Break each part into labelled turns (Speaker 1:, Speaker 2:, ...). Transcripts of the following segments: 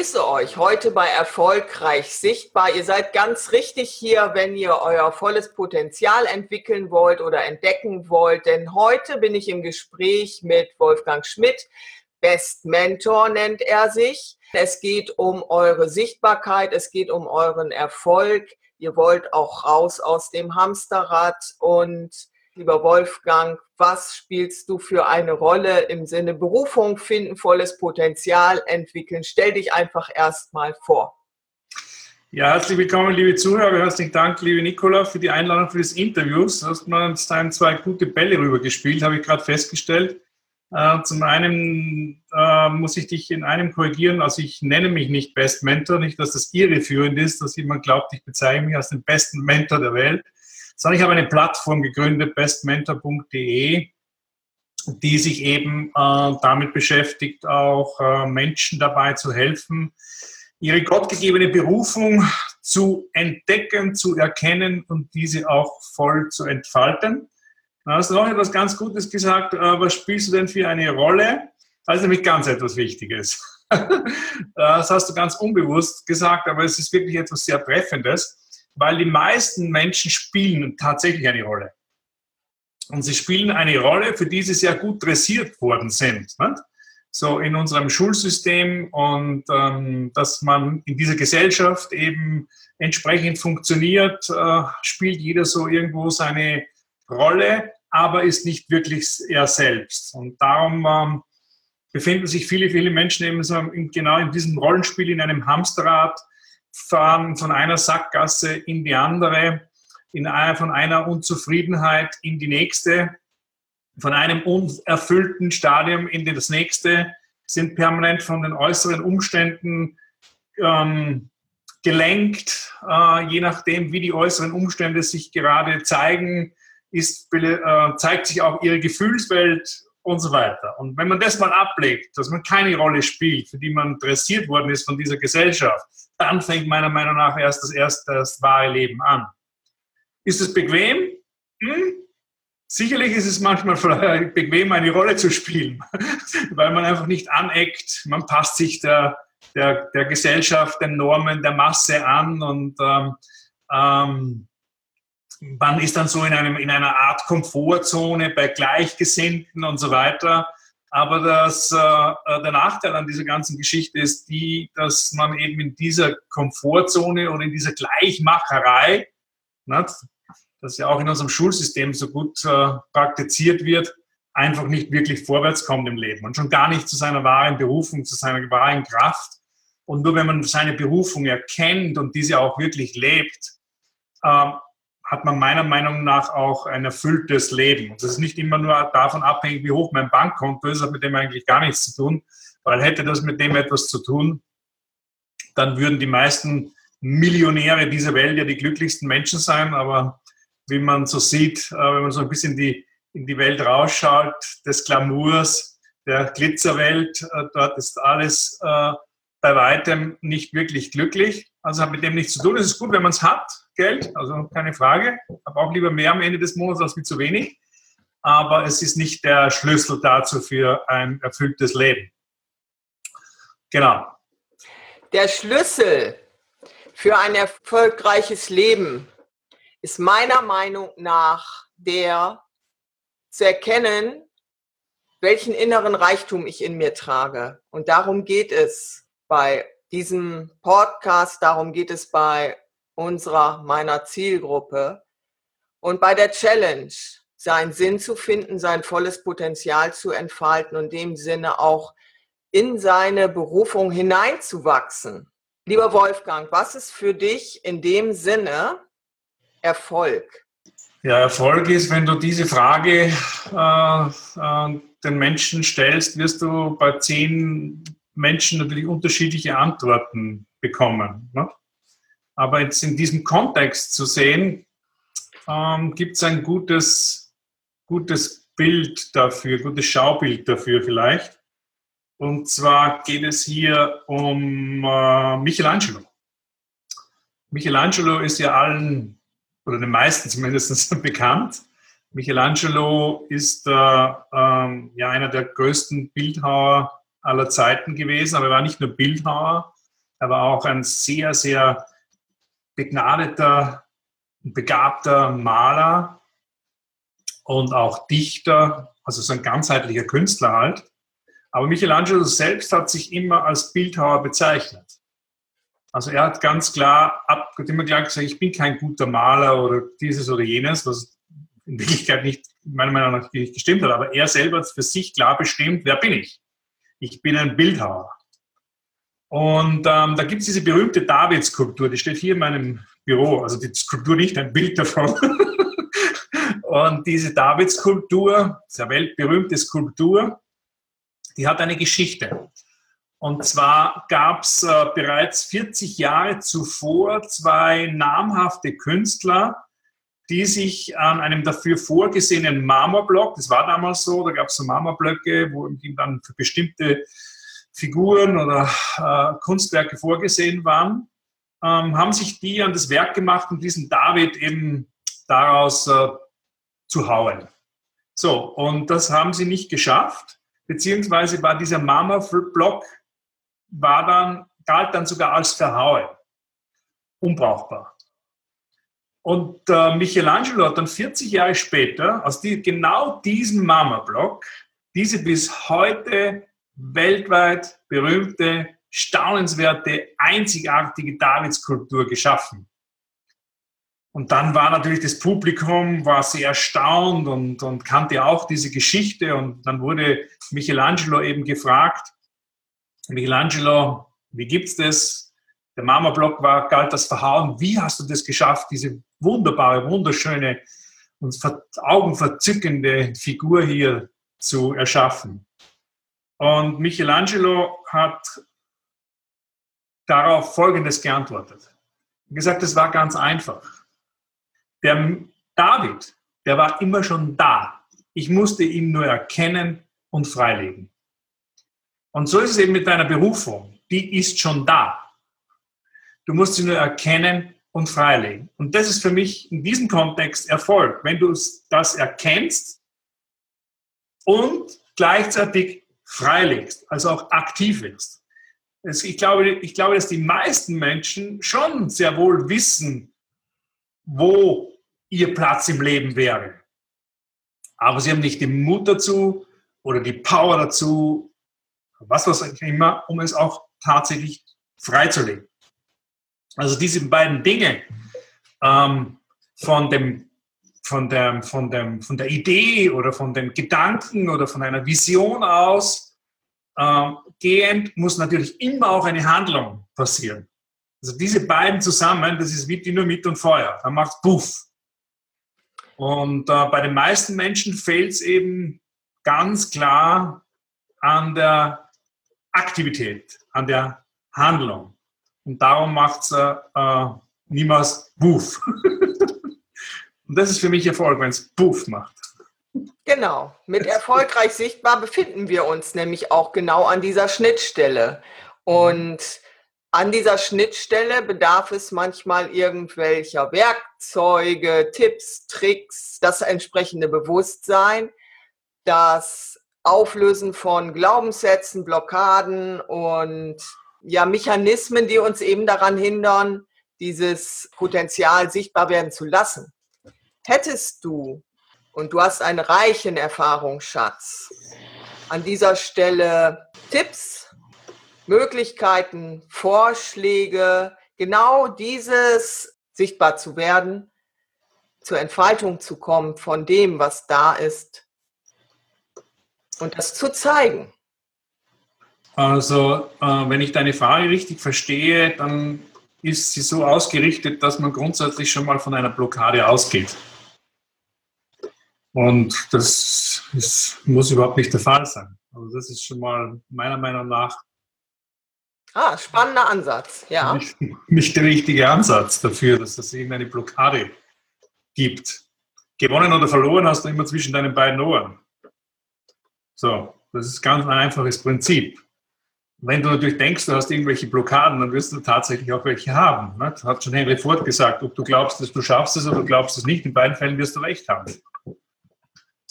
Speaker 1: Ich grüße euch heute bei Erfolgreich Sichtbar. Ihr seid ganz richtig hier, wenn ihr euer volles Potenzial entwickeln wollt oder entdecken wollt. Denn heute bin ich im Gespräch mit Wolfgang Schmidt. Best Mentor nennt er sich. Es geht um eure Sichtbarkeit, es geht um euren Erfolg. Ihr wollt auch raus aus dem Hamsterrad und lieber Wolfgang, was spielst du für eine Rolle im Sinne Berufung finden, volles Potenzial entwickeln? Stell dich einfach erstmal vor.
Speaker 2: Ja, herzlich willkommen, liebe Zuhörer. Herzlichen Dank, liebe Nicola, für die Einladung für das Interview. Du hast mir zwei gute Bälle rübergespielt, habe ich gerade festgestellt. Äh, zum einen äh, muss ich dich in einem korrigieren, also ich nenne mich nicht Best Mentor, nicht, dass das irreführend ist, dass jemand glaubt, ich bezeichne mich als den besten Mentor der Welt sondern ich habe eine Plattform gegründet, bestmentor.de, die sich eben äh, damit beschäftigt, auch äh, Menschen dabei zu helfen, ihre gottgegebene Berufung zu entdecken, zu erkennen und diese auch voll zu entfalten. Da hast du noch etwas ganz Gutes gesagt. Äh, was spielst du denn für eine Rolle? Das ist nämlich ganz etwas Wichtiges. das hast du ganz unbewusst gesagt, aber es ist wirklich etwas sehr Treffendes weil die meisten Menschen spielen tatsächlich eine Rolle. Und sie spielen eine Rolle, für die sie sehr gut dressiert worden sind. Nicht? So in unserem Schulsystem und ähm, dass man in dieser Gesellschaft eben entsprechend funktioniert, äh, spielt jeder so irgendwo seine Rolle, aber ist nicht wirklich er selbst. Und darum ähm, befinden sich viele, viele Menschen eben so in, genau in diesem Rollenspiel in einem Hamsterrad, fahren von einer Sackgasse in die andere, in von einer Unzufriedenheit in die nächste, von einem unerfüllten Stadium in das nächste, sind permanent von den äußeren Umständen ähm, gelenkt, äh, je nachdem, wie die äußeren Umstände sich gerade zeigen, ist, äh, zeigt sich auch ihre Gefühlswelt und so weiter. Und wenn man das mal ablegt, dass man keine Rolle spielt, für die man dressiert worden ist von dieser Gesellschaft, dann fängt meiner Meinung nach erst das erste, das wahre Leben an. Ist es bequem? Hm? Sicherlich ist es manchmal bequem, eine Rolle zu spielen, weil man einfach nicht aneckt, man passt sich der, der, der Gesellschaft, den Normen, der Masse an und ähm, ähm, man ist dann so in, einem, in einer Art Komfortzone bei Gleichgesinnten und so weiter. Aber das, äh, äh, der Nachteil an dieser ganzen Geschichte ist die, dass man eben in dieser Komfortzone oder in dieser Gleichmacherei, nicht, das ja auch in unserem Schulsystem so gut äh, praktiziert wird, einfach nicht wirklich vorwärts kommt im Leben und schon gar nicht zu seiner wahren Berufung, zu seiner wahren Kraft. Und nur wenn man seine Berufung erkennt und diese auch wirklich lebt, äh, hat man meiner Meinung nach auch ein erfülltes Leben. Und das ist nicht immer nur davon abhängig, wie hoch mein Bankkonto ist, hat mit dem eigentlich gar nichts zu tun, weil hätte das mit dem etwas zu tun, dann würden die meisten Millionäre dieser Welt ja die glücklichsten Menschen sein. Aber wie man so sieht, äh, wenn man so ein bisschen die, in die Welt rausschaut, des Glamours, der Glitzerwelt, äh, dort ist alles äh, bei weitem nicht wirklich glücklich. Also hat mit dem nichts zu tun. Es ist gut, wenn man es hat, Geld, also keine Frage. Habe auch lieber mehr am Ende des Monats als wie zu wenig. Aber es ist nicht der Schlüssel dazu für ein erfülltes Leben. Genau.
Speaker 1: Der Schlüssel für ein erfolgreiches Leben ist meiner Meinung nach der zu erkennen, welchen inneren Reichtum ich in mir trage. Und darum geht es bei diesem Podcast, darum geht es bei unserer, meiner Zielgruppe. Und bei der Challenge, seinen Sinn zu finden, sein volles Potenzial zu entfalten und dem Sinne auch in seine Berufung hineinzuwachsen. Lieber Wolfgang, was ist für dich in dem Sinne Erfolg?
Speaker 2: Ja, Erfolg ist, wenn du diese Frage äh, äh, den Menschen stellst, wirst du bei zehn Menschen natürlich unterschiedliche Antworten bekommen. Ne? Aber jetzt in diesem Kontext zu sehen, ähm, gibt es ein gutes, gutes Bild dafür, gutes Schaubild dafür vielleicht. Und zwar geht es hier um äh, Michelangelo. Michelangelo ist ja allen, oder den meisten zumindest, bekannt. Michelangelo ist äh, ähm, ja einer der größten Bildhauer aller Zeiten gewesen, aber er war nicht nur Bildhauer, er war auch ein sehr, sehr begnadeter, begabter Maler und auch Dichter, also so ein ganzheitlicher Künstler halt. Aber Michelangelo selbst hat sich immer als Bildhauer bezeichnet. Also er hat ganz klar, ab, immer klar gesagt, ich bin kein guter Maler oder dieses oder jenes, was in Wirklichkeit nicht, meiner Meinung nach nicht gestimmt hat. Aber er selber hat für sich klar bestimmt, wer bin ich? Ich bin ein Bildhauer. Und ähm, da gibt es diese berühmte David-Skulptur, die steht hier in meinem Büro. Also die Skulptur nicht, ein Bild davon. Und diese David-Skulptur, sehr weltberühmte Skulptur, die hat eine Geschichte. Und zwar gab es äh, bereits 40 Jahre zuvor zwei namhafte Künstler, die sich an einem dafür vorgesehenen Marmorblock, das war damals so, da gab es so Marmorblöcke, wo dann für bestimmte Figuren oder äh, Kunstwerke vorgesehen waren, ähm, haben sich die an das Werk gemacht, um diesen David eben daraus äh, zu hauen. So, und das haben sie nicht geschafft, beziehungsweise war dieser Marmorblock, war dann, galt dann sogar als verhauen, unbrauchbar. Und äh, Michelangelo hat dann 40 Jahre später aus die, genau diesem Marmorblock diese bis heute weltweit berühmte, staunenswerte, einzigartige Davidskulptur geschaffen. Und dann war natürlich das Publikum war sehr erstaunt und, und kannte auch diese Geschichte. Und dann wurde Michelangelo eben gefragt, Michelangelo, wie gibt's das? Der Marmorblock war, galt das Verhauen. Wie hast du das geschafft, diese wunderbare, wunderschöne und augenverzückende Figur hier zu erschaffen. Und Michelangelo hat darauf Folgendes geantwortet. Er gesagt, es war ganz einfach. Der David, der war immer schon da. Ich musste ihn nur erkennen und freilegen. Und so ist es eben mit deiner Berufung. Die ist schon da. Du musst sie nur erkennen und freilegen. Und das ist für mich in diesem Kontext Erfolg, wenn du das erkennst und gleichzeitig freilegst, also auch aktiv wirst. Ich glaube, ich glaube, dass die meisten Menschen schon sehr wohl wissen, wo ihr Platz im Leben wäre. Aber sie haben nicht den Mut dazu oder die Power dazu, was was immer, um es auch tatsächlich freizulegen. Also diese beiden Dinge ähm, von, dem, von, der, von, dem, von der Idee oder von dem Gedanken oder von einer Vision aus äh, gehend muss natürlich immer auch eine Handlung passieren. Also diese beiden zusammen, das ist wie Dynamit und Feuer. Dann macht Puff. Und äh, bei den meisten Menschen fehlt es eben ganz klar an der Aktivität, an der Handlung. Und darum macht es äh, äh, niemals Buff. Und das ist für mich Erfolg, wenn es Buff macht.
Speaker 1: Genau, mit erfolgreich sichtbar befinden wir uns nämlich auch genau an dieser Schnittstelle. Und an dieser Schnittstelle bedarf es manchmal irgendwelcher Werkzeuge, Tipps, Tricks, das entsprechende Bewusstsein, das Auflösen von Glaubenssätzen, Blockaden und ja, Mechanismen, die uns eben daran hindern, dieses Potenzial sichtbar werden zu lassen. Hättest du, und du hast einen reichen Erfahrungsschatz, an dieser Stelle Tipps, Möglichkeiten, Vorschläge, genau dieses sichtbar zu werden, zur Entfaltung zu kommen von dem, was da ist und das zu zeigen.
Speaker 2: Also, äh, wenn ich deine Frage richtig verstehe, dann ist sie so ausgerichtet, dass man grundsätzlich schon mal von einer Blockade ausgeht. Und das ist, muss überhaupt nicht der Fall sein. Also das ist schon mal meiner Meinung nach
Speaker 1: Ah, spannender Ansatz, ja.
Speaker 2: Nicht, nicht der richtige Ansatz dafür, dass es irgendeine Blockade gibt. Gewonnen oder verloren hast du immer zwischen deinen beiden Ohren. So, das ist ganz ein einfaches Prinzip. Wenn du natürlich denkst, du hast irgendwelche Blockaden, dann wirst du tatsächlich auch welche haben. Ne? Das hat schon Henry Ford gesagt, ob du glaubst, dass du schaffst es oder du glaubst es nicht, in beiden Fällen wirst du recht haben.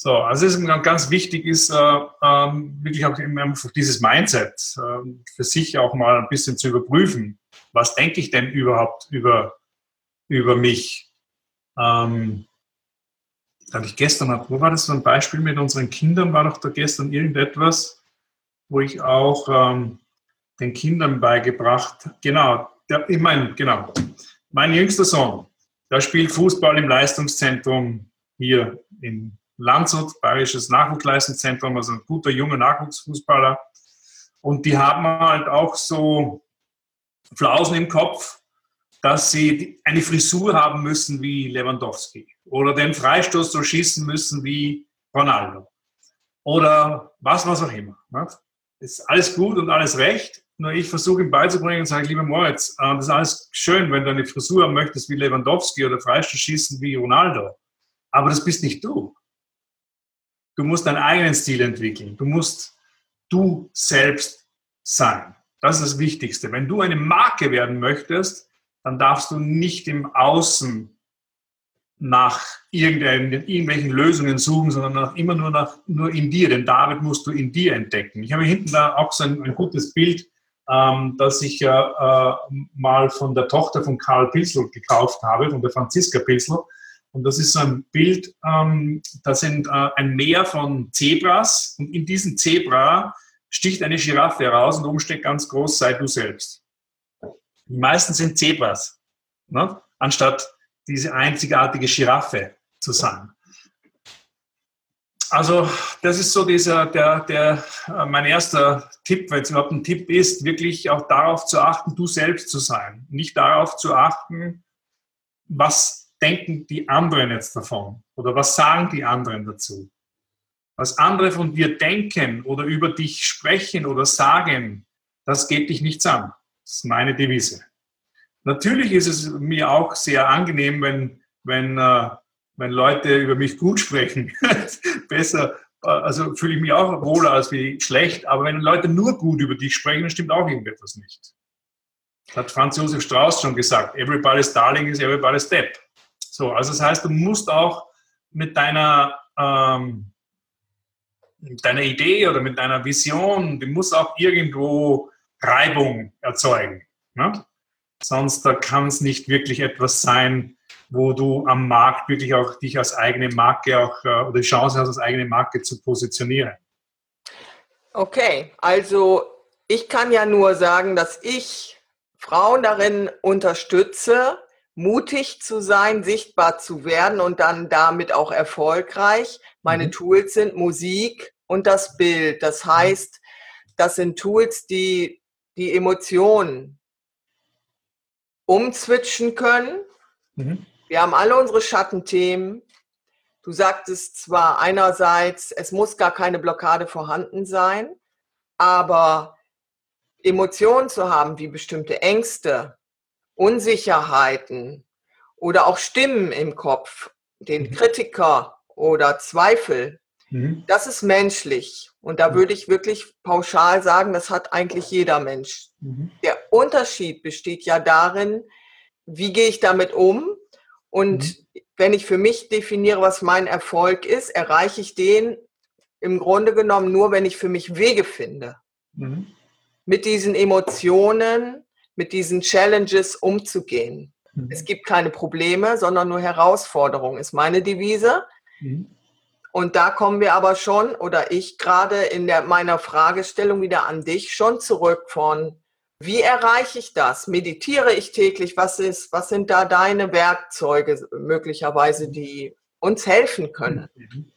Speaker 2: So, also es ist ganz wichtig ist, äh, ähm, wirklich auch einfach dieses Mindset äh, für sich auch mal ein bisschen zu überprüfen. Was denke ich denn überhaupt über, über mich? Ähm, habe ich gestern, wo war das so ein Beispiel mit unseren Kindern? War doch da gestern irgendetwas, wo ich auch ähm, den Kindern beigebracht, genau, der, ich meine, genau, mein jüngster Sohn, der spielt Fußball im Leistungszentrum hier in Landshut, Bayerisches Nachwuchsleistungszentrum, also ein guter junger Nachwuchsfußballer. Und die haben halt auch so Flausen im Kopf, dass sie eine Frisur haben müssen wie Lewandowski oder den Freistoß so schießen müssen wie Ronaldo oder was, was auch immer. Das ist alles gut und alles recht, nur ich versuche ihm beizubringen und sage, lieber Moritz, äh, das ist alles schön, wenn du eine Frisur haben möchtest wie Lewandowski oder Freistoß schießen wie Ronaldo, aber das bist nicht du. Du musst deinen eigenen Stil entwickeln. Du musst du selbst sein. Das ist das Wichtigste. Wenn du eine Marke werden möchtest, dann darfst du nicht im Außen nach irgendwelchen Lösungen suchen, sondern nach, immer nur, nach, nur in dir. Denn David musst du in dir entdecken. Ich habe hinten da auch so ein, ein gutes Bild, ähm, das ich ja äh, mal von der Tochter von Karl Pilsel gekauft habe, von der Franziska Pilsel. Und das ist so ein Bild, ähm, da sind äh, ein Meer von Zebras und in diesem Zebra sticht eine Giraffe heraus und oben steht ganz groß, sei du selbst. Die meisten sind Zebras, ne? anstatt diese einzigartige Giraffe zu sein. Also das ist so dieser, der, der, äh, mein erster Tipp, wenn es überhaupt ein Tipp ist, wirklich auch darauf zu achten, du selbst zu sein. Nicht darauf zu achten, was denken die anderen jetzt davon? Oder was sagen die anderen dazu? Was andere von dir denken oder über dich sprechen oder sagen, das geht dich nichts an. Das ist meine Devise. Natürlich ist es mir auch sehr angenehm, wenn, wenn, äh, wenn Leute über mich gut sprechen. Besser, äh, also fühle ich mich auch wohler als wie schlecht. Aber wenn Leute nur gut über dich sprechen, dann stimmt auch irgendetwas nicht. Hat Franz Josef Strauß schon gesagt. Everybody's darling is everybody's So, also das heißt, du musst auch mit deiner, ähm, deiner Idee oder mit deiner Vision, du musst auch irgendwo Reibung erzeugen. Ne? Sonst kann es nicht wirklich etwas sein, wo du am Markt wirklich auch dich als eigene Marke auch äh, oder die Chance hast, als eigene Marke zu positionieren.
Speaker 1: Okay, also ich kann ja nur sagen, dass ich Frauen darin unterstütze, mutig zu sein, sichtbar zu werden und dann damit auch erfolgreich. Meine mhm. Tools sind Musik und das Bild. Das mhm. heißt, das sind Tools, die die Emotionen umzwitschen können. Mhm. Wir haben alle unsere Schattenthemen. Du sagtest zwar einerseits, es muss gar keine Blockade vorhanden sein, aber Emotionen zu haben wie bestimmte Ängste, Unsicherheiten oder auch Stimmen im Kopf, den mhm. Kritiker oder Zweifel, mhm. das ist menschlich. Und da mhm. würde ich wirklich pauschal sagen, das hat eigentlich jeder Mensch. Mhm. Der Unterschied besteht ja darin, wie gehe ich damit um? Und mhm. wenn ich für mich definiere, was mein Erfolg ist, erreiche ich den im Grunde genommen nur, wenn ich für mich Wege finde. Mhm. Mit diesen Emotionen, mit diesen Challenges umzugehen. Mhm. Es gibt keine Probleme, sondern nur Herausforderungen, ist meine Devise. Mhm. Und da kommen wir aber schon, oder ich gerade in der, meiner Fragestellung wieder an dich schon zurück von, wie erreiche ich das? Meditiere ich täglich? Was ist, was sind da deine Werkzeuge möglicherweise, die uns helfen können? Mhm.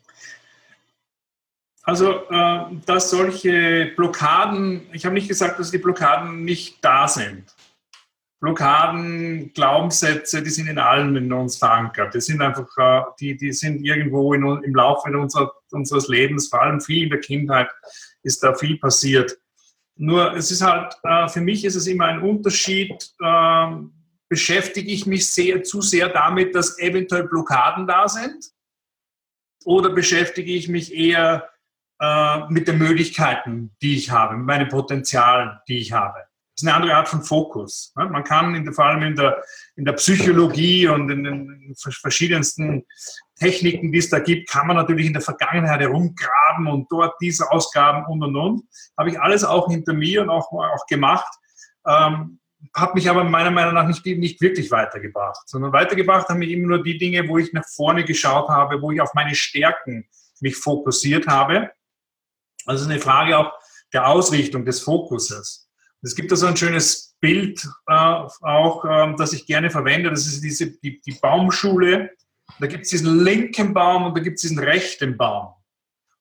Speaker 2: Also, äh, dass solche Blockaden, ich habe nicht gesagt, dass die Blockaden nicht da sind. Blockaden, Glaubenssätze, die sind in allen in uns verankert. Die sind einfach, äh, die, die sind irgendwo in, im Laufe unserer, unseres Lebens, vor allem viel in der Kindheit, ist da viel passiert. Nur es ist halt, äh, für mich ist es immer ein Unterschied, äh, beschäftige ich mich sehr, zu sehr damit, dass eventuell Blockaden da sind? Oder beschäftige ich mich eher äh, mit den Möglichkeiten, die ich habe, mit meinen Potenzialen, die ich habe? Das ist eine andere Art von Fokus. Ne? Man kann in, vor allem in der, in der Psychologie und in den verschiedensten Techniken, die es da gibt, kann man natürlich in der Vergangenheit herumgraben und dort diese Ausgaben und und und. Habe ich alles auch hinter mir und auch, auch gemacht. Ähm, hat mich aber meiner Meinung nach nicht, nicht wirklich weitergebracht, sondern weitergebracht haben mich immer nur die Dinge, wo ich nach vorne geschaut habe, wo ich auf meine Stärken mich fokussiert habe. Also eine Frage auch der Ausrichtung, des Fokuses. Es gibt da so ein schönes Bild äh, auch, äh, das ich gerne verwende. Das ist diese, die, die Baumschule. Da gibt es diesen linken Baum und da gibt es diesen rechten Baum.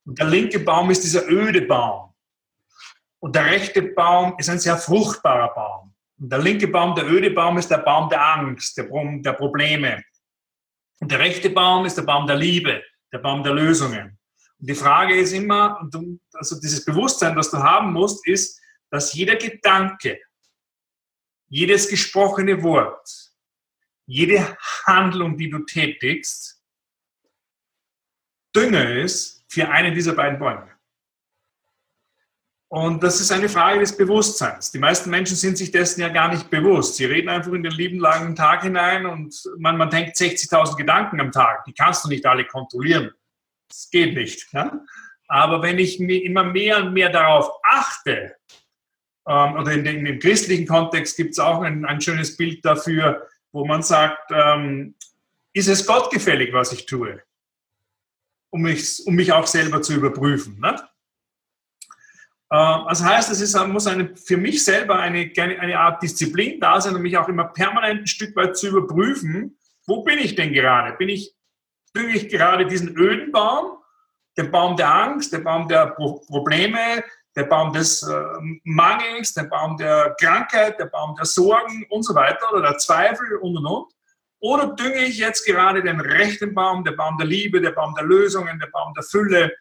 Speaker 2: Und der linke Baum ist dieser öde Baum. Und der rechte Baum ist ein sehr fruchtbarer Baum. Und der linke Baum, der öde Baum, ist der Baum der Angst, der, der Probleme. Und der rechte Baum ist der Baum der Liebe, der Baum der Lösungen. Und die Frage ist immer, also dieses Bewusstsein, das du haben musst, ist, dass jeder Gedanke, jedes gesprochene Wort, jede Handlung, die du tätigst, Dünger ist für einen dieser beiden Bäume. Und das ist eine Frage des Bewusstseins. Die meisten Menschen sind sich dessen ja gar nicht bewusst. Sie reden einfach in den lieben langen Tag hinein und man, man denkt 60.000 Gedanken am Tag. Die kannst du nicht alle kontrollieren. Das geht nicht. Ja? Aber wenn ich mir immer mehr und mehr darauf achte, ähm, oder in, in, im christlichen Kontext gibt es auch ein, ein, schönes Bild dafür, wo man sagt, ähm, ist es Gott gefällig, was ich tue? Um mich, um mich auch selber zu überprüfen. Ne? Ähm, das heißt, es ist, muss eine, für mich selber eine, eine Art Disziplin da sein, um mich auch immer permanent ein Stück weit zu überprüfen, wo bin ich denn gerade? Bin ich, bin ich gerade diesen öden Baum, den Baum der Angst, der Baum der Pro Probleme, der Baum des äh, Mangels, der Baum der Krankheit, der Baum der Sorgen und so weiter oder der Zweifel und und und. Oder dünge ich jetzt gerade den rechten Baum, der Baum der Liebe, der Baum der Lösungen, der Baum der Fülle,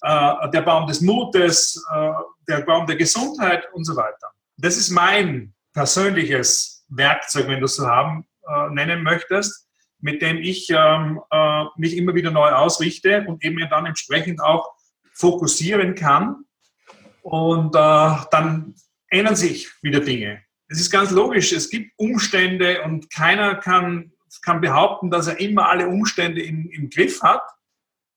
Speaker 2: äh, der Baum des Mutes, äh, der Baum der Gesundheit und so weiter. Das ist mein persönliches Werkzeug, wenn du es so haben äh, nennen möchtest, mit dem ich ähm, äh, mich immer wieder neu ausrichte und eben dann entsprechend auch fokussieren kann und äh, dann ändern sich wieder Dinge. Es ist ganz logisch, es gibt Umstände und keiner kann, kann behaupten, dass er immer alle Umstände im, im Griff hat.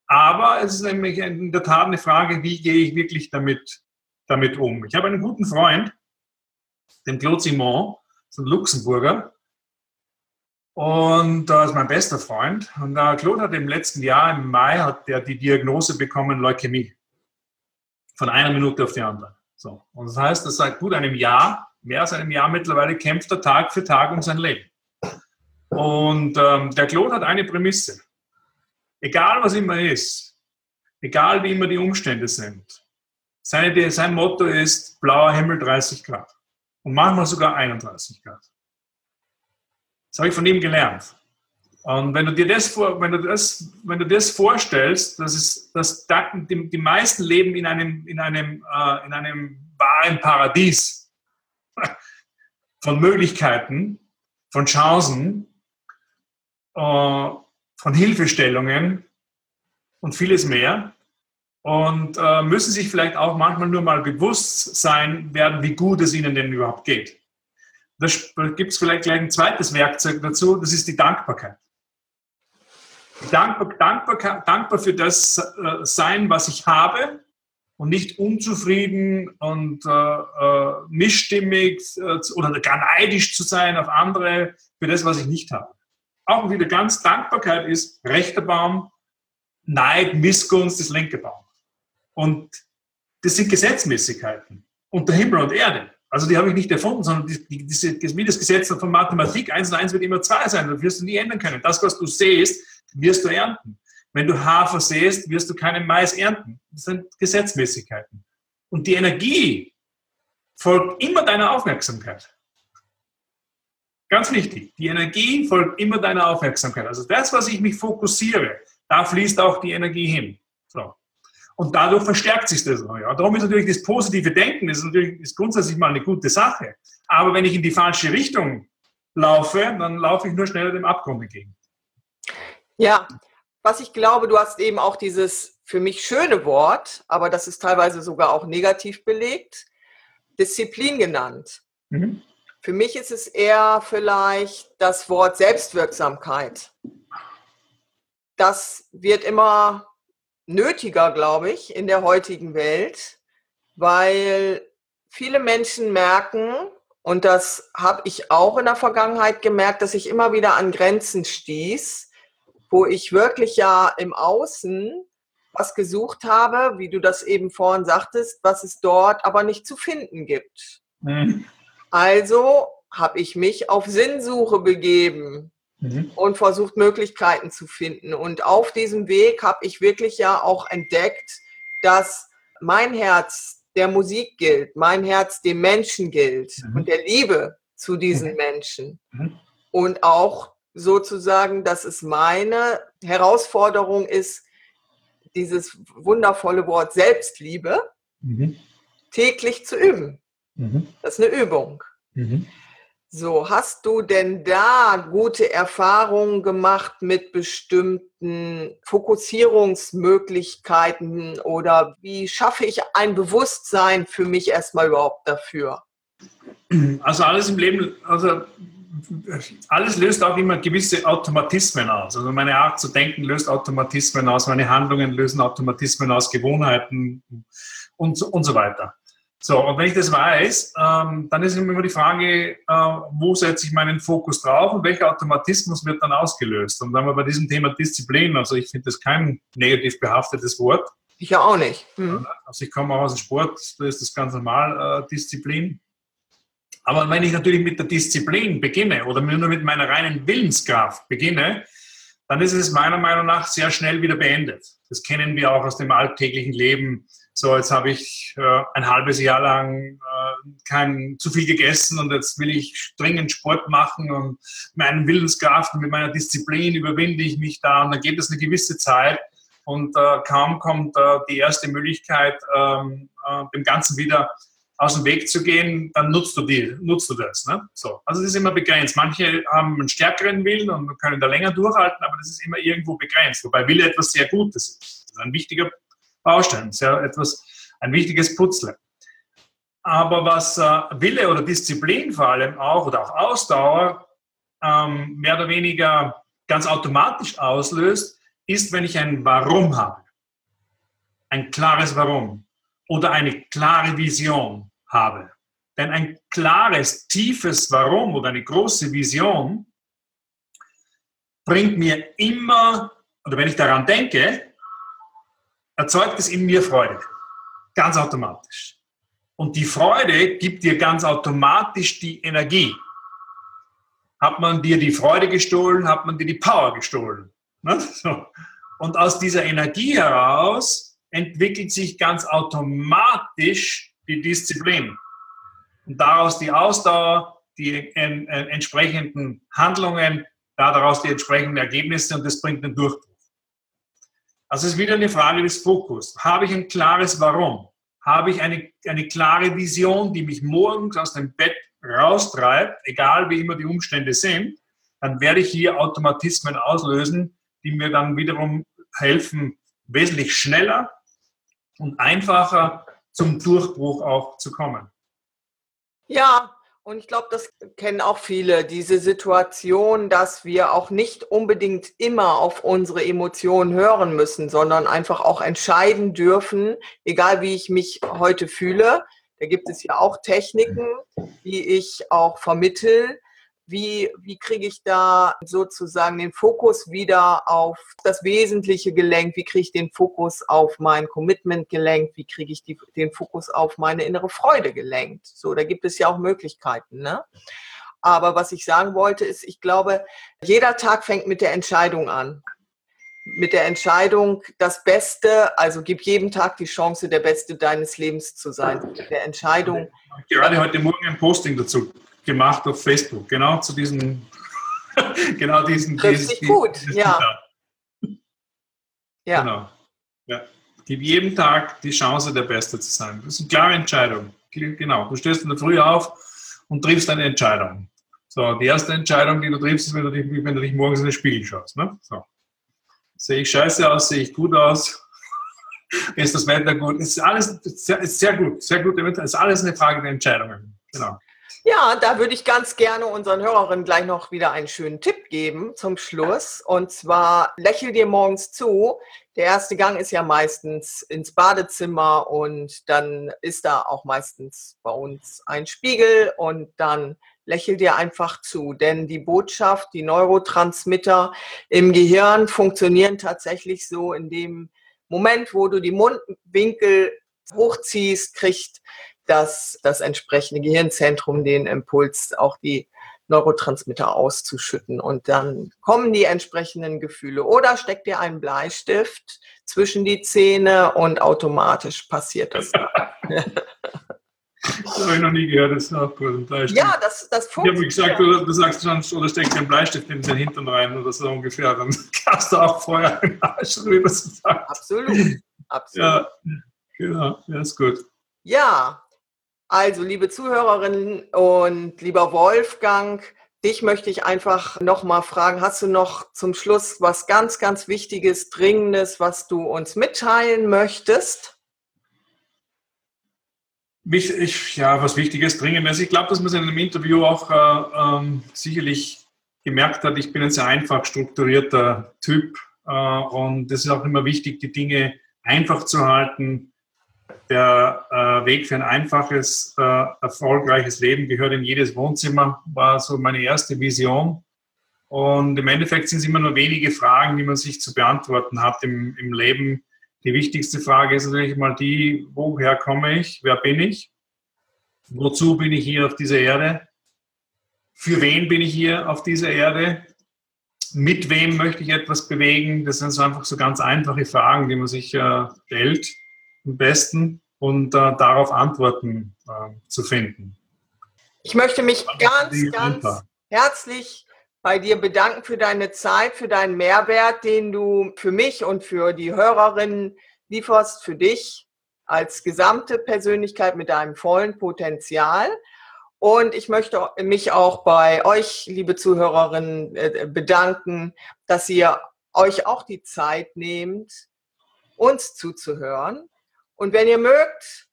Speaker 2: Aber es ist nämlich in der Tat eine Frage, wie gehe ich wirklich damit, damit um. Ich habe einen guten Freund, den Claude Simon, ein Luxemburger. Und das ist mein bester Freund. Und der Claude hat im letzten Jahr, im Mai, hat der die Diagnose bekommen, Leukämie von einer Minute auf die andere. So. Und das heißt, dass seit gut einem Jahr, mehr als einem Jahr mittlerweile, kämpft er Tag für Tag um sein Leben. Und ähm, der Claude hat eine Prämisse. Egal was immer ist, egal wie immer die Umstände sind, seine, sein Motto ist blauer Himmel 30 Grad und manchmal sogar 31 Grad. Das habe ich von ihm gelernt. Und wenn du dir das, wenn du das, wenn du das vorstellst, dass, es, dass die, die meisten leben in einem, in, einem, äh, in einem wahren Paradies von Möglichkeiten, von Chancen, äh, von Hilfestellungen und vieles mehr. Und äh, müssen sich vielleicht auch manchmal nur mal bewusst sein werden, wie gut es ihnen denn überhaupt geht. Da gibt es vielleicht gleich ein zweites Werkzeug dazu, das ist die Dankbarkeit dankbar, dankbar, dankbar für das äh, sein, was ich habe und nicht unzufrieden und äh, äh, missstimmig äh, oder gar neidisch zu sein auf andere für das, was ich nicht habe. Auch wieder ganz Dankbarkeit ist rechter Baum, Neid, Missgunst ist linker Baum. Und das sind Gesetzmäßigkeiten unter Himmel und Erde. Also die habe ich nicht erfunden, sondern die, die, diese, wie das Gesetz von Mathematik, 1 und 1 wird immer 2 sein, das wirst du nie ändern können. Das, was du siehst, wirst du ernten. Wenn du Hafer säst, wirst du keinen Mais ernten. Das sind Gesetzmäßigkeiten. Und die Energie folgt immer deiner Aufmerksamkeit. Ganz wichtig, die Energie folgt immer deiner Aufmerksamkeit. Also das, was ich mich fokussiere, da fließt auch die Energie hin. So. Und dadurch verstärkt sich das. Ja. Darum ist natürlich das positive Denken, das ist natürlich ist grundsätzlich mal eine gute Sache. Aber wenn ich in die falsche Richtung laufe, dann laufe ich nur schneller dem Abgrund entgegen.
Speaker 1: Ja, was ich glaube, du hast eben auch dieses für mich schöne Wort, aber das ist teilweise sogar auch negativ belegt, Disziplin genannt. Mhm. Für mich ist es eher vielleicht das Wort Selbstwirksamkeit. Das wird immer nötiger, glaube ich, in der heutigen Welt, weil viele Menschen merken, und das habe ich auch in der Vergangenheit gemerkt, dass ich immer wieder an Grenzen stieß, wo ich wirklich ja im Außen was gesucht habe, wie du das eben vorhin sagtest, was es dort aber nicht zu finden gibt. Mhm. Also habe ich mich auf Sinnsuche begeben mhm. und versucht, Möglichkeiten zu finden. Und auf diesem Weg habe ich wirklich ja auch entdeckt, dass mein Herz der Musik gilt, mein Herz dem Menschen gilt mhm. und der Liebe zu diesen mhm. Menschen. Mhm. Und auch sozusagen, dass es meine Herausforderung ist, dieses wundervolle Wort Selbstliebe mhm. täglich zu üben. Mhm. Das ist eine Übung. Mhm. So, hast du denn da gute Erfahrungen gemacht mit bestimmten Fokussierungsmöglichkeiten oder wie schaffe ich ein Bewusstsein für mich erstmal überhaupt dafür?
Speaker 2: Also alles im Leben, also alles löst auch immer gewisse Automatismen aus. Also meine Art zu denken löst Automatismen aus, meine Handlungen lösen Automatismen aus, Gewohnheiten und, und so weiter. So, und wenn ich das weiß, ähm, dann ist immer die Frage, äh, wo setze ich meinen Fokus drauf und welcher Automatismus wird dann ausgelöst? Und dann haben wir bei diesem Thema Disziplin, also ich finde das kein negativ behaftetes Wort.
Speaker 1: Ich ja auch nicht. Mhm.
Speaker 2: Also ich komme auch aus dem Sport, da ist das ganz normal, äh, Disziplin. Aber wenn ich natürlich mit der Disziplin beginne oder nur mit meiner reinen Willenskraft beginne, dann ist es meiner Meinung nach sehr schnell wieder beendet. Das kennen wir auch aus dem alltäglichen Leben so jetzt habe ich äh, ein halbes Jahr lang äh, kein zu viel gegessen und jetzt will ich dringend Sport machen und meinen Willenskraft und mit meiner Disziplin überwinde ich mich da und dann geht es eine gewisse Zeit und äh, kaum kommt äh, die erste Möglichkeit, ähm, äh, dem Ganzen wieder aus dem Weg zu gehen, dann nutzt du die, nutzt du das. Ne? So. Also das ist immer begrenzt. Manche haben einen stärkeren Willen und können da länger durchhalten, aber das ist immer irgendwo begrenzt. Wobei Wille etwas sehr Gutes ist. Das ist ein wichtiger Baustein, sehr etwas, ein wichtiges Putzle. Aber was äh, Wille oder Disziplin vor allem auch oder auch Ausdauer ähm, mehr oder weniger ganz automatisch auslöst, ist, wenn ich ein Warum habe. Ein klares Warum oder eine klare Vision habe. Denn ein klares, tiefes Warum oder eine große Vision bringt mir immer, oder wenn ich daran denke, erzeugt es in mir Freude. Ganz automatisch. Und die Freude gibt dir ganz automatisch die Energie. Hat man dir die Freude gestohlen, hat man dir die Power gestohlen. Ne? Und aus dieser Energie heraus entwickelt sich ganz automatisch die Disziplin. Und daraus die Ausdauer, die entsprechenden Handlungen, daraus die entsprechenden Ergebnisse und das bringt den Durchbruch. Also es ist wieder eine Frage des Fokus. Habe ich ein klares Warum? Habe ich eine, eine klare Vision, die mich morgens aus dem Bett raustreibt, egal wie immer die Umstände sind, dann werde ich hier Automatismen auslösen, die mir dann wiederum helfen, wesentlich schneller und einfacher zum Durchbruch auch zu kommen.
Speaker 1: Ja, und ich glaube, das kennen auch viele, diese Situation, dass wir auch nicht unbedingt immer auf unsere Emotionen hören müssen, sondern einfach auch entscheiden dürfen, egal wie ich mich heute fühle. Da gibt es ja auch Techniken, die ich auch vermittel, wie, wie kriege ich da sozusagen den Fokus wieder auf das Wesentliche gelenkt? Wie kriege ich den Fokus auf mein Commitment gelenkt? Wie kriege ich die, den Fokus auf meine innere Freude gelenkt? So, da gibt es ja auch Möglichkeiten. Ne? Aber was ich sagen wollte, ist, ich glaube, jeder Tag fängt mit der Entscheidung an. Mit der Entscheidung, das Beste, also gib jedem Tag die Chance, der Beste deines Lebens zu sein. Der Entscheidung.
Speaker 2: Gerade heute Morgen ein Posting dazu gemacht auf Facebook, genau zu diesem, genau diesen.
Speaker 1: Richtig dieses, gut, dieses, ja.
Speaker 2: ja. Genau. Ja. Gib jedem Tag die Chance, der Beste zu sein. Das ist eine klare Entscheidung. Genau, du stehst in der Früh auf und triffst eine Entscheidung. So, die erste Entscheidung, die du triffst, ist, wenn du dich, wenn du dich morgens in den Spiegel schaust. Ne? So. Sehe ich scheiße aus, sehe ich gut aus, ist das Wetter gut? Es ist alles sehr, sehr gut, sehr gut. Es ist alles eine Frage der Entscheidungen. Genau.
Speaker 1: Ja, da würde ich ganz gerne unseren Hörerinnen gleich noch wieder einen schönen Tipp geben zum Schluss. Und zwar lächel dir morgens zu. Der erste Gang ist ja meistens ins Badezimmer und dann ist da auch meistens bei uns ein Spiegel und dann lächel dir einfach zu. Denn die Botschaft, die Neurotransmitter im Gehirn funktionieren tatsächlich so in dem Moment, wo du die Mundwinkel hochziehst, kriegt das, das entsprechende Gehirnzentrum den Impuls, auch die Neurotransmitter auszuschütten. Und dann kommen die entsprechenden Gefühle. Oder steck dir einen Bleistift zwischen die Zähne und automatisch passiert das.
Speaker 2: Das habe ich noch nie gehört, das ist auch gut.
Speaker 1: Ja, das, das
Speaker 2: funktioniert. Ich habe gesagt, du, du sagst schon, oder steck dir einen Bleistift in den Hintern rein oder so ungefähr, dann kannst du auch vorher einen Arsch rüber
Speaker 1: sagen. Absolut, absolut.
Speaker 2: Ja, genau, ja, ist gut.
Speaker 1: Ja, also, liebe Zuhörerinnen und lieber Wolfgang, dich möchte ich einfach nochmal fragen, hast du noch zum Schluss was ganz, ganz Wichtiges, Dringendes, was du uns mitteilen möchtest?
Speaker 2: Mich, ich, ja, was Wichtiges, Dringendes. Ich glaube, dass man es in einem Interview auch äh, ähm, sicherlich gemerkt hat, ich bin ein sehr einfach strukturierter Typ äh, und es ist auch immer wichtig, die Dinge einfach zu halten, der äh, Weg für ein einfaches, äh, erfolgreiches Leben gehört in jedes Wohnzimmer, war so meine erste Vision. Und im Endeffekt sind es immer nur wenige Fragen, die man sich zu beantworten hat im, im Leben. Die wichtigste Frage ist natürlich mal die, woher komme ich, wer bin ich, wozu bin ich hier auf dieser Erde, für wen bin ich hier auf dieser Erde, mit wem möchte ich etwas bewegen. Das sind so einfach so ganz einfache Fragen, die man sich äh, stellt am besten und äh, darauf Antworten äh, zu finden.
Speaker 1: Ich möchte mich ganz, ganz herzlich bei dir bedanken für deine Zeit, für deinen Mehrwert, den du für mich und für die Hörerinnen lieferst, für dich als gesamte Persönlichkeit mit deinem vollen Potenzial. Und ich möchte mich auch bei euch, liebe Zuhörerinnen, äh, bedanken, dass ihr euch auch die Zeit nehmt, uns zuzuhören. Und wenn ihr mögt,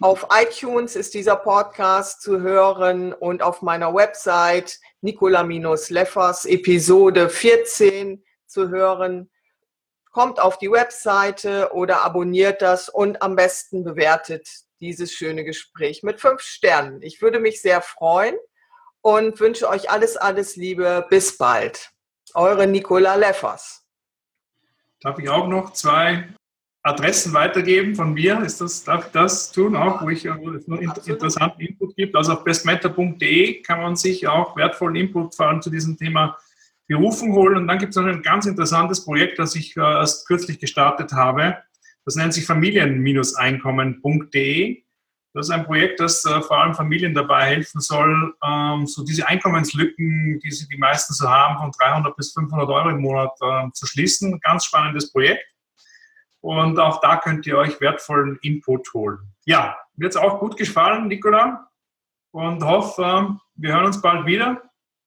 Speaker 1: auf iTunes ist dieser Podcast zu hören und auf meiner Website Nicola-Leffers Episode 14 zu hören. Kommt auf die Webseite oder abonniert das und am besten bewertet dieses schöne Gespräch mit fünf Sternen. Ich würde mich sehr freuen und wünsche euch alles, alles Liebe. Bis bald. Eure Nicola Leffers.
Speaker 2: Darf ich auch noch zwei Adressen weitergeben von mir. Ist das, darf ich das tun auch, wo ich nur interessanten Input gibt? Also auf bestmeta.de kann man sich auch wertvollen Input vor allem zu diesem Thema Berufung holen. Und dann gibt es noch ein ganz interessantes Projekt, das ich äh, erst kürzlich gestartet habe. Das nennt sich familien-einkommen.de. Das ist ein Projekt, das äh, vor allem Familien dabei helfen soll, ähm, so diese Einkommenslücken, die sie die meisten so haben, von 300 bis 500 Euro im Monat äh, zu schließen. Ganz spannendes Projekt. Und auch da könnt ihr euch wertvollen Input holen. Ja, mir hat es auch gut gefallen, Nicola. Und hoffe, ähm, wir hören uns bald wieder.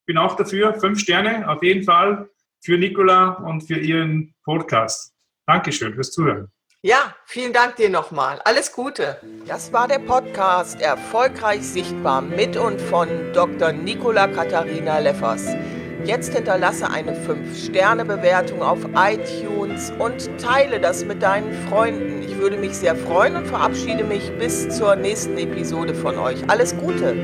Speaker 2: Bin auch dafür. Fünf Sterne auf jeden Fall für Nicola und für Ihren Podcast. Dankeschön fürs Zuhören.
Speaker 1: Ja, vielen Dank dir nochmal. Alles Gute. Das war der Podcast Erfolgreich Sichtbar mit und von Dr. Nicola Katharina Leffers. Jetzt hinterlasse eine 5-Sterne-Bewertung auf iTunes und teile das mit deinen Freunden. Ich würde mich sehr freuen und verabschiede mich bis zur nächsten Episode von euch. Alles Gute!